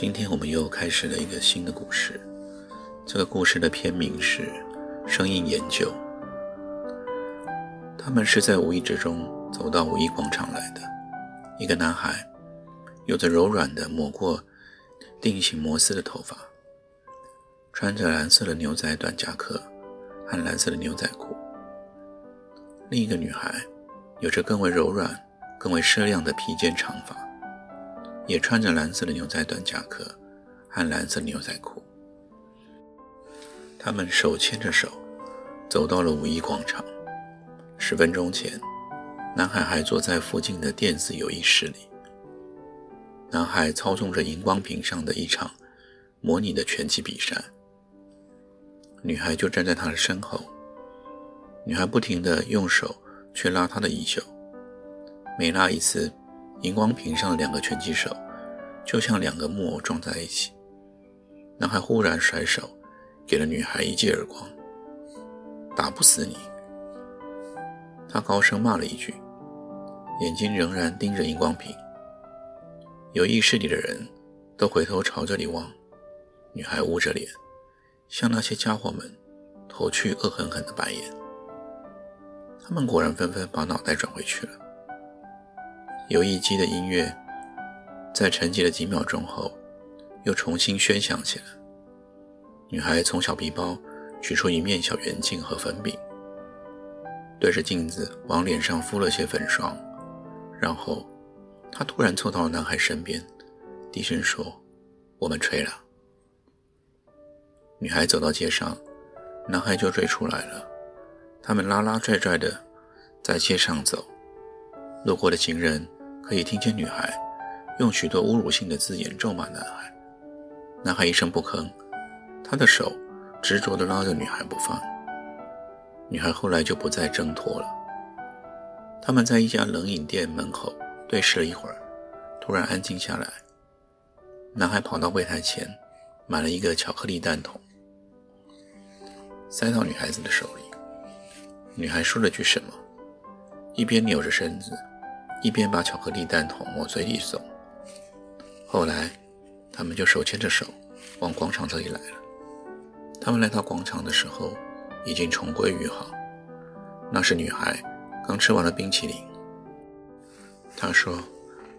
今天我们又开始了一个新的故事。这个故事的片名是《声音研究》。他们是在无意之中走到五一广场来的。一个男孩有着柔软的抹过定型摩丝的头发，穿着蓝色的牛仔短夹克和蓝色的牛仔裤。另一个女孩有着更为柔软、更为奢量的披肩长发。也穿着蓝色的牛仔短夹克和蓝色牛仔裤，他们手牵着手走到了五一广场。十分钟前，男孩还坐在附近的电子游艺室里。男孩操纵着荧光屏上的一场模拟的拳击比赛，女孩就站在他的身后。女孩不停地用手去拉他的衣袖，每拉一次。荧光屏上的两个拳击手，就像两个木偶撞在一起。男孩忽然甩手，给了女孩一记耳光。打不死你！他高声骂了一句，眼睛仍然盯着荧光屏。有意室里的人都回头朝这里望。女孩捂着脸，向那些家伙们投去恶狠狠的白眼。他们果然纷纷把脑袋转回去了。游艺机的音乐在沉寂了几秒钟后，又重新喧响起来。女孩从小皮包取出一面小圆镜和粉饼，对着镜子往脸上敷了些粉霜，然后她突然凑到了男孩身边，低声说：“我们吹了。”女孩走到街上，男孩就追出来了。他们拉拉拽拽的在街上走，路过的行人。可以听见女孩用许多侮辱性的字眼咒骂男孩，男孩一声不吭，他的手执着地拉着女孩不放。女孩后来就不再挣脱了。他们在一家冷饮店门口对视了一会儿，突然安静下来。男孩跑到柜台前，买了一个巧克力蛋筒，塞到女孩子的手里。女孩说了句什么，一边扭着身子。一边把巧克力蛋筒往嘴里送，后来，他们就手牵着手往广场这里来了。他们来到广场的时候，已经重归于好。那是女孩刚吃完了冰淇淋。她说：“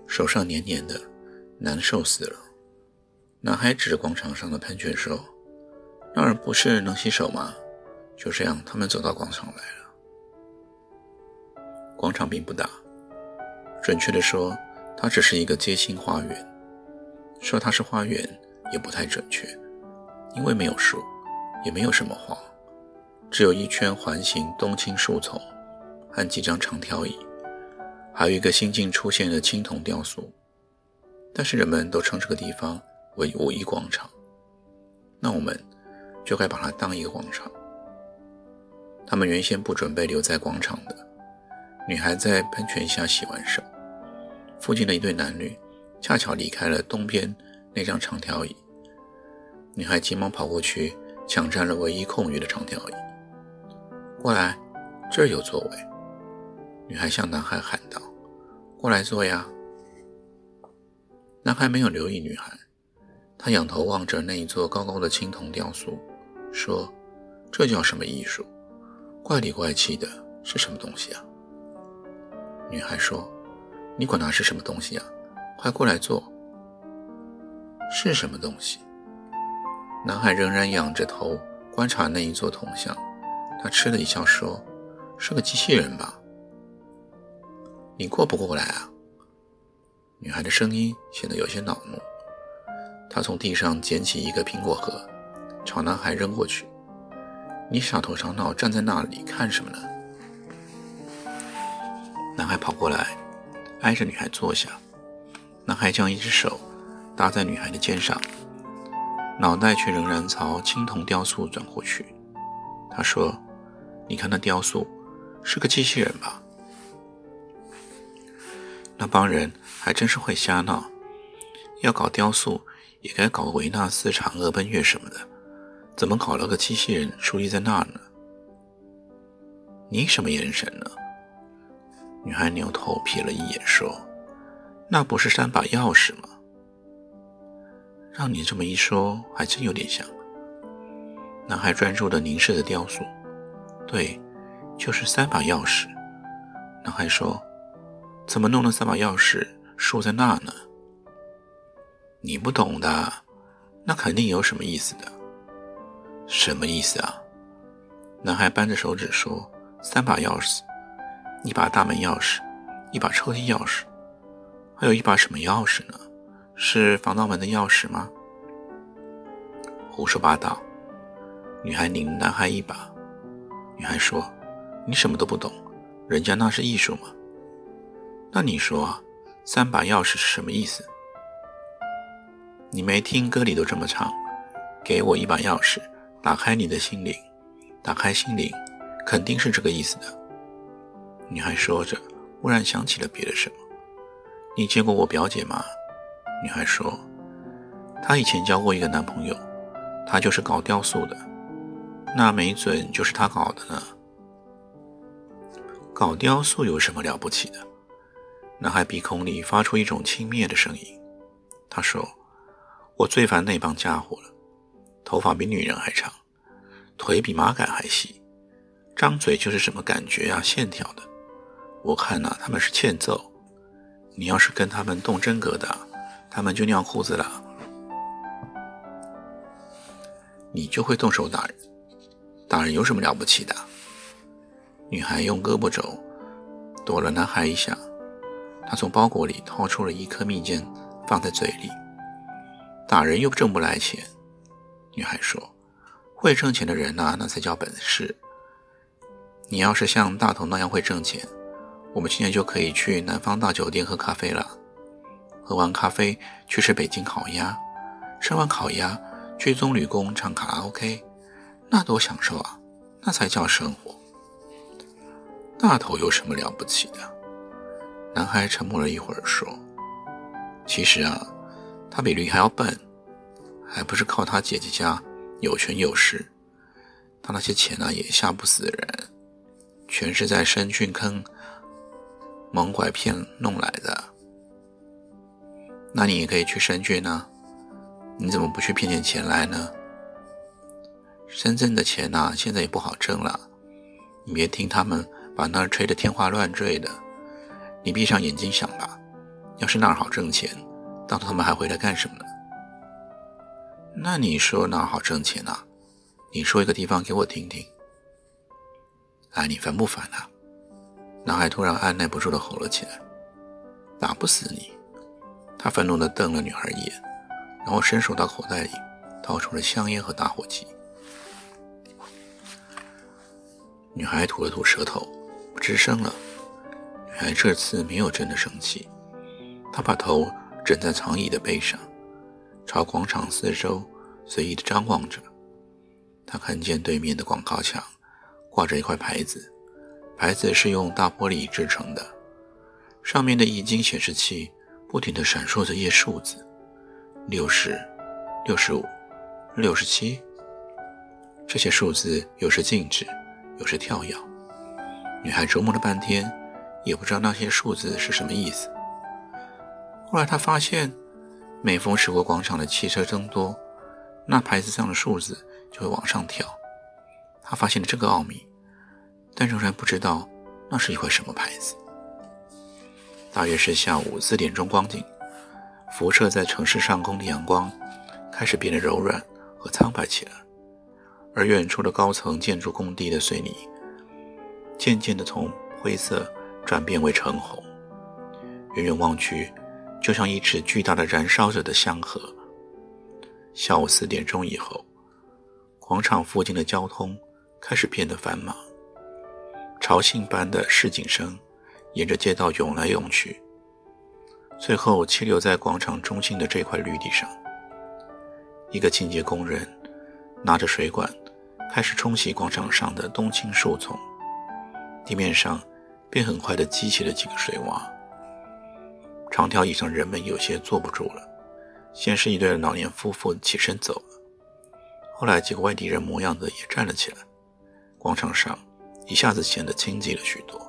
手上黏黏的，难受死了。”男孩指着广场上的喷泉说：“那儿不是能洗手吗？”就这样，他们走到广场来了。广场并不大。准确地说，它只是一个街心花园。说它是花园也不太准确，因为没有树，也没有什么花，只有一圈环形冬青树丛和几张长条椅，还有一个新近出现的青铜雕塑。但是人们都称这个地方为五一广场，那我们就该把它当一个广场。他们原先不准备留在广场的。女孩在喷泉下洗完手，附近的一对男女恰巧离开了东边那张长条椅。女孩急忙跑过去，抢占了唯一空余的长条椅。过来，这儿有座位。女孩向男孩喊道：“过来坐呀。”男孩没有留意女孩，他仰头望着那一座高高的青铜雕塑，说：“这叫什么艺术？怪里怪气的，是什么东西啊？”女孩说：“你管它是什么东西呀？快过来坐。”是什么东西？男孩仍然仰着头观察那一座铜像。他嗤了一笑说：“是个机器人吧？”你过不过来啊？女孩的声音显得有些恼怒。她从地上捡起一个苹果核，朝男孩扔过去。你傻头傻脑站在那里看什么呢？”男孩跑过来，挨着女孩坐下。男孩将一只手搭在女孩的肩上，脑袋却仍然朝青铜雕塑转过去。他说：“你看那雕塑，是个机器人吧？”那帮人还真是会瞎闹，要搞雕塑也该搞维纳斯、嫦娥奔月什么的，怎么搞了个机器人竖立在那儿呢？你什么眼神呢？女孩扭头瞥了一眼，说：“那不是三把钥匙吗？”让你这么一说，还真有点像。男孩专注地凝视着雕塑，对，就是三把钥匙。男孩说。怎么弄了三把钥匙竖在那呢？你不懂的，那肯定有什么意思的。什么意思啊？男孩扳着手指说：“三把钥匙，一把大门钥匙，一把抽屉钥匙，还有一把什么钥匙呢？是防盗门的钥匙吗？”胡说八道！女孩拧男孩一把。女孩说：“你什么都不懂，人家那是艺术嘛。”那你说，三把钥匙是什么意思？你没听歌里都这么唱？给我一把钥匙，打开你的心灵，打开心灵，肯定是这个意思的。女孩说着，忽然想起了别的什么。你见过我表姐吗？女孩说，她以前交过一个男朋友，他就是搞雕塑的，那没准就是他搞的呢。搞雕塑有什么了不起的？男孩鼻孔里发出一种轻蔑的声音。他说：“我最烦那帮家伙了，头发比女人还长，腿比马杆还细，张嘴就是什么感觉啊、线条的。我看呐，他们是欠揍。你要是跟他们动真格的，他们就尿裤子了。你就会动手打人，打人有什么了不起的？”女孩用胳膊肘躲了男孩一下。他从包裹里掏出了一颗蜜饯，放在嘴里。打人又挣不来钱，女孩说：“会挣钱的人呐，那才叫本事。你要是像大头那样会挣钱，我们今天就可以去南方大酒店喝咖啡了。喝完咖啡去吃北京烤鸭，吃完烤鸭去棕榈宫唱卡拉 OK，那多享受啊！那才叫生活。大头有什么了不起的？”男孩沉默了一会儿，说：“其实啊，他比驴还要笨，还不是靠他姐姐家有权有势。他那些钱呢，也吓不死人，全是在深郡坑蒙拐骗弄来的。那你也可以去深圳呢，你怎么不去骗点钱来呢？深圳的钱呐，现在也不好挣了。你别听他们把那儿吹得天花乱坠的。”你闭上眼睛想吧，要是那儿好挣钱，到他们还回来干什么呢？那你说哪好挣钱呢？你说一个地方给我听听。哎，你烦不烦啊？男孩突然按耐不住的吼了起来：“打不死你！”他愤怒地瞪了女孩一眼，然后伸手到口袋里掏出了香烟和打火机。女孩吐了吐舌头，不吱声了。女孩这次没有真的生气，她把头枕在长椅的背上，朝广场四周随意的张望着。他看见对面的广告墙挂着一块牌子，牌子是用大玻璃制成的，上面的液晶显示器不停地闪烁着一些数字：六十、六十五、六十七。这些数字有时静止，有时跳跃。女孩琢磨了半天。也不知道那些数字是什么意思。后来她发现，每逢驶过广场的汽车增多，那牌子上的数字就会往上跳。她发现了这个奥秘，但仍然不知道那是一块什么牌子。大约是下午四点钟光景，辐射在城市上空的阳光开始变得柔软和苍白起来，而远处的高层建筑工地的水泥渐渐地从灰色。转变为橙红，远远望去，就像一池巨大的燃烧着的香河。下午四点钟以后，广场附近的交通开始变得繁忙，潮信般的市井声沿着街道涌来涌去，最后栖留在广场中心的这块绿地上。一个清洁工人拿着水管，开始冲洗广场上的冬青树丛，地面上便很快地积起了几个水洼。长条椅上人们有些坐不住了，先是一对老年夫妇起身走了，后来几个外地人模样的也站了起来。广场上一下子显得清寂了许多。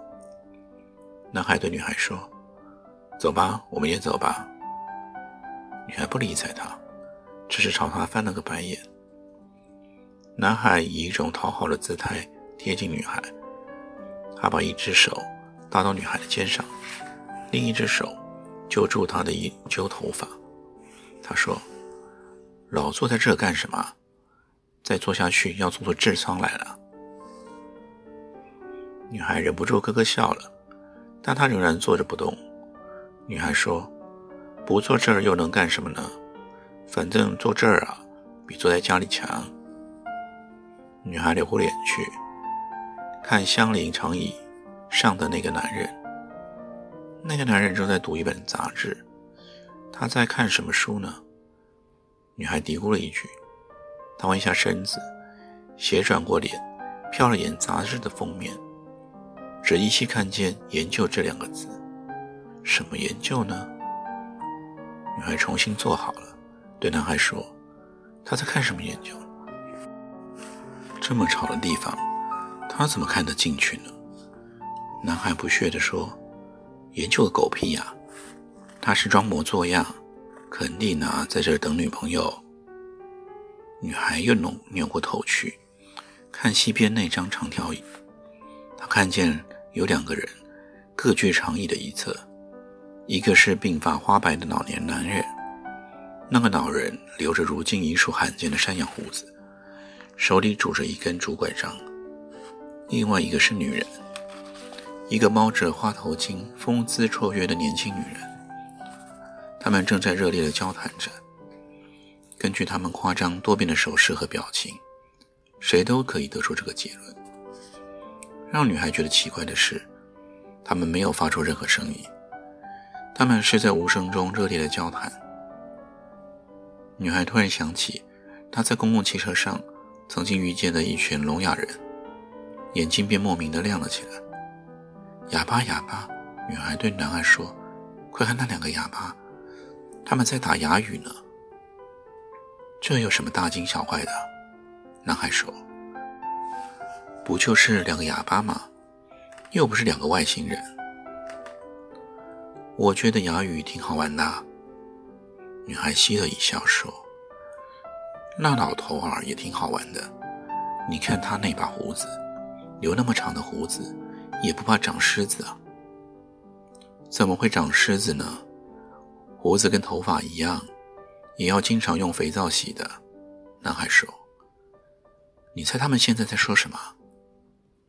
男孩对女孩说：“走吧，我们也走吧。”女孩不理睬他，只是朝他翻了个白眼。男孩以一种讨好的姿态贴近女孩，他把一只手搭到女孩的肩上，另一只手揪住她的一揪头发。他说：“老坐在这干什么？再坐下去要做出痔疮来了。”女孩忍不住咯咯笑了，但她仍然坐着不动。女孩说：“不坐这儿又能干什么呢？反正坐这儿啊，比坐在家里强。”女孩扭过脸去，看相邻长椅上的那个男人。那个男人正在读一本杂志，他在看什么书呢？女孩嘀咕了一句。他弯下身子，斜转过脸，瞟了眼杂志的封面。只依稀看见“研究”这两个字，什么研究呢？女孩重新坐好了，对男孩说：“他在看什么研究？这么吵的地方，他怎么看得进去呢？”男孩不屑地说：“研究个狗屁呀！他是装模作样，肯定呢在这等女朋友。”女孩又扭扭过头去，看西边那张长条椅。他看见有两个人，各具长椅的一侧，一个是鬓发花白的老年男人，那个老人留着如今已属罕见的山羊胡子，手里拄着一根竹拐杖；另外一个是女人，一个猫着花头巾、风姿绰约的年轻女人。他们正在热烈地交谈着。根据他们夸张多变的手势和表情，谁都可以得出这个结论。让女孩觉得奇怪的是，他们没有发出任何声音，他们是在无声中热烈的交谈。女孩突然想起，她在公共汽车上曾经遇见的一群聋哑人，眼睛便莫名的亮了起来。哑巴，哑巴！女孩对男孩说：“快看那两个哑巴，他们在打哑语呢。”这有什么大惊小怪的？男孩说。不就是两个哑巴吗？又不是两个外星人。我觉得哑语挺好玩的。女孩嘻了一笑说：“那老头儿也挺好玩的。你看他那把胡子，留那么长的胡子，也不怕长虱子啊？怎么会长虱子呢？胡子跟头发一样，也要经常用肥皂洗的。”男孩说：“你猜他们现在在说什么？”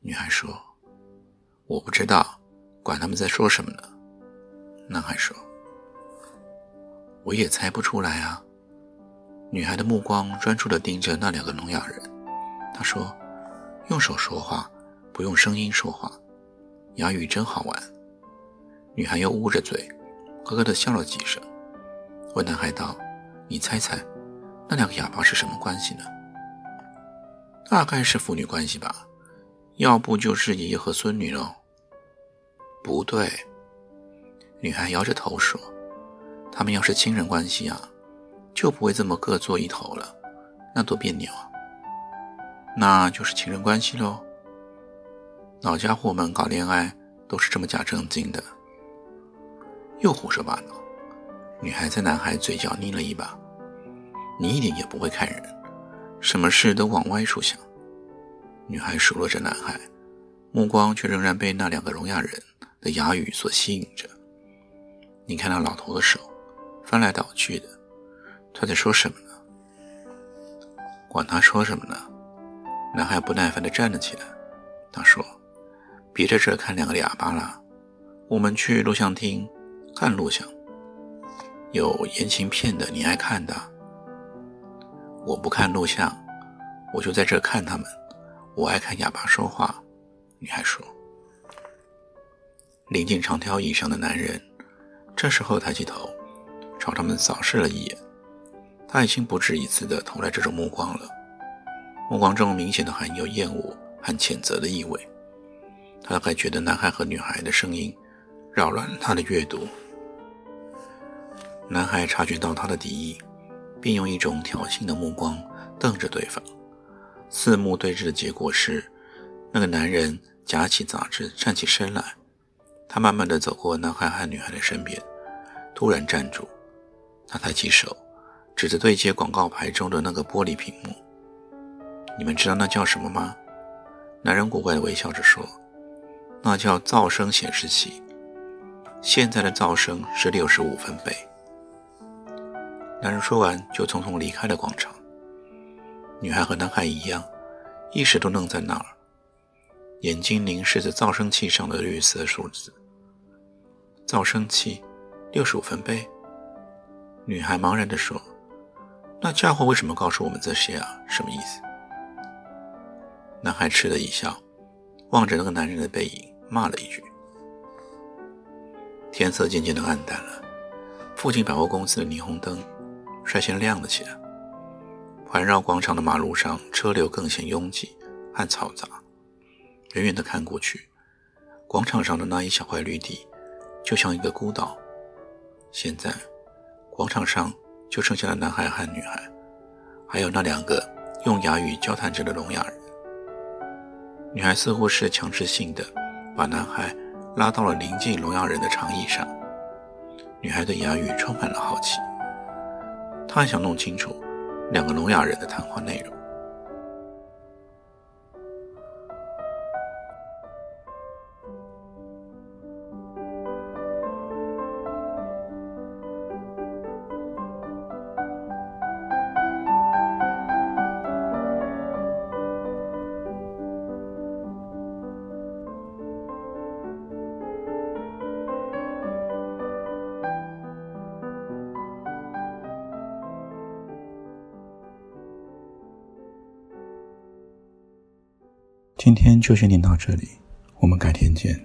女孩说：“我不知道，管他们在说什么呢。”男孩说：“我也猜不出来啊。”女孩的目光专注地盯着那两个聋哑人。她说：“用手说话，不用声音说话，哑语真好玩。”女孩又捂着嘴，咯咯地笑了几声，问男孩道：“你猜猜，那两个哑巴是什么关系呢？”“大概是父女关系吧。”要不就是爷爷和孙女喽？不对，女孩摇着头说：“他们要是亲人关系啊，就不会这么各坐一头了，那多别扭啊！那就是情人关系喽。老家伙们搞恋爱都是这么假正经的，又胡说八道。”女孩在男孩嘴角捏了一把：“你一点也不会看人，什么事都往歪处想。”女孩数落着男孩，目光却仍然被那两个聋哑人的哑语所吸引着。你看那老头的手，翻来倒去的，他在说什么呢？管他说什么呢？男孩不耐烦地站了起来。他说：“别在这看两个哑巴了，我们去录像厅看录像，有言情片的，你爱看的。我不看录像，我就在这看他们。”我爱看哑巴说话。”女孩说。临近长条椅上的男人，这时候抬起头，朝他们扫视了一眼。他已经不止一次地投来这种目光了，目光中明显的含有厌恶和谴责的意味。他还觉得男孩和女孩的声音扰乱了他的阅读。男孩察觉到他的敌意，并用一种挑衅的目光瞪着对方。四目对峙的结果是，那个男人夹起杂志站起身来。他慢慢的走过男孩和女孩的身边，突然站住。他抬起手，指着对接广告牌中的那个玻璃屏幕：“你们知道那叫什么吗？”男人古怪的微笑着说：“那叫噪声显示器。现在的噪声是六十五分贝。”男人说完，就匆匆离开了广场。女孩和男孩一样，一时都愣在那儿，眼睛凝视着噪声器上的绿色数字。噪声器，六十五分贝。女孩茫然地说：“那家伙为什么告诉我们这些啊？什么意思？”男孩嗤的一笑，望着那个男人的背影，骂了一句。天色渐渐的暗淡了，附近百货公司的霓虹灯率先亮了起来。环绕广场的马路上，车流更显拥挤和嘈杂。远远的看过去，广场上的那一小块绿地。就像一个孤岛。现在，广场上就剩下了男孩和女孩，还有那两个用哑语交谈着的聋哑人。女孩似乎是强制性的把男孩拉到了临近聋哑人的长椅上。女孩对哑语充满了好奇，她还想弄清楚两个聋哑人的谈话内容。今天就先念到这里，我们改天见。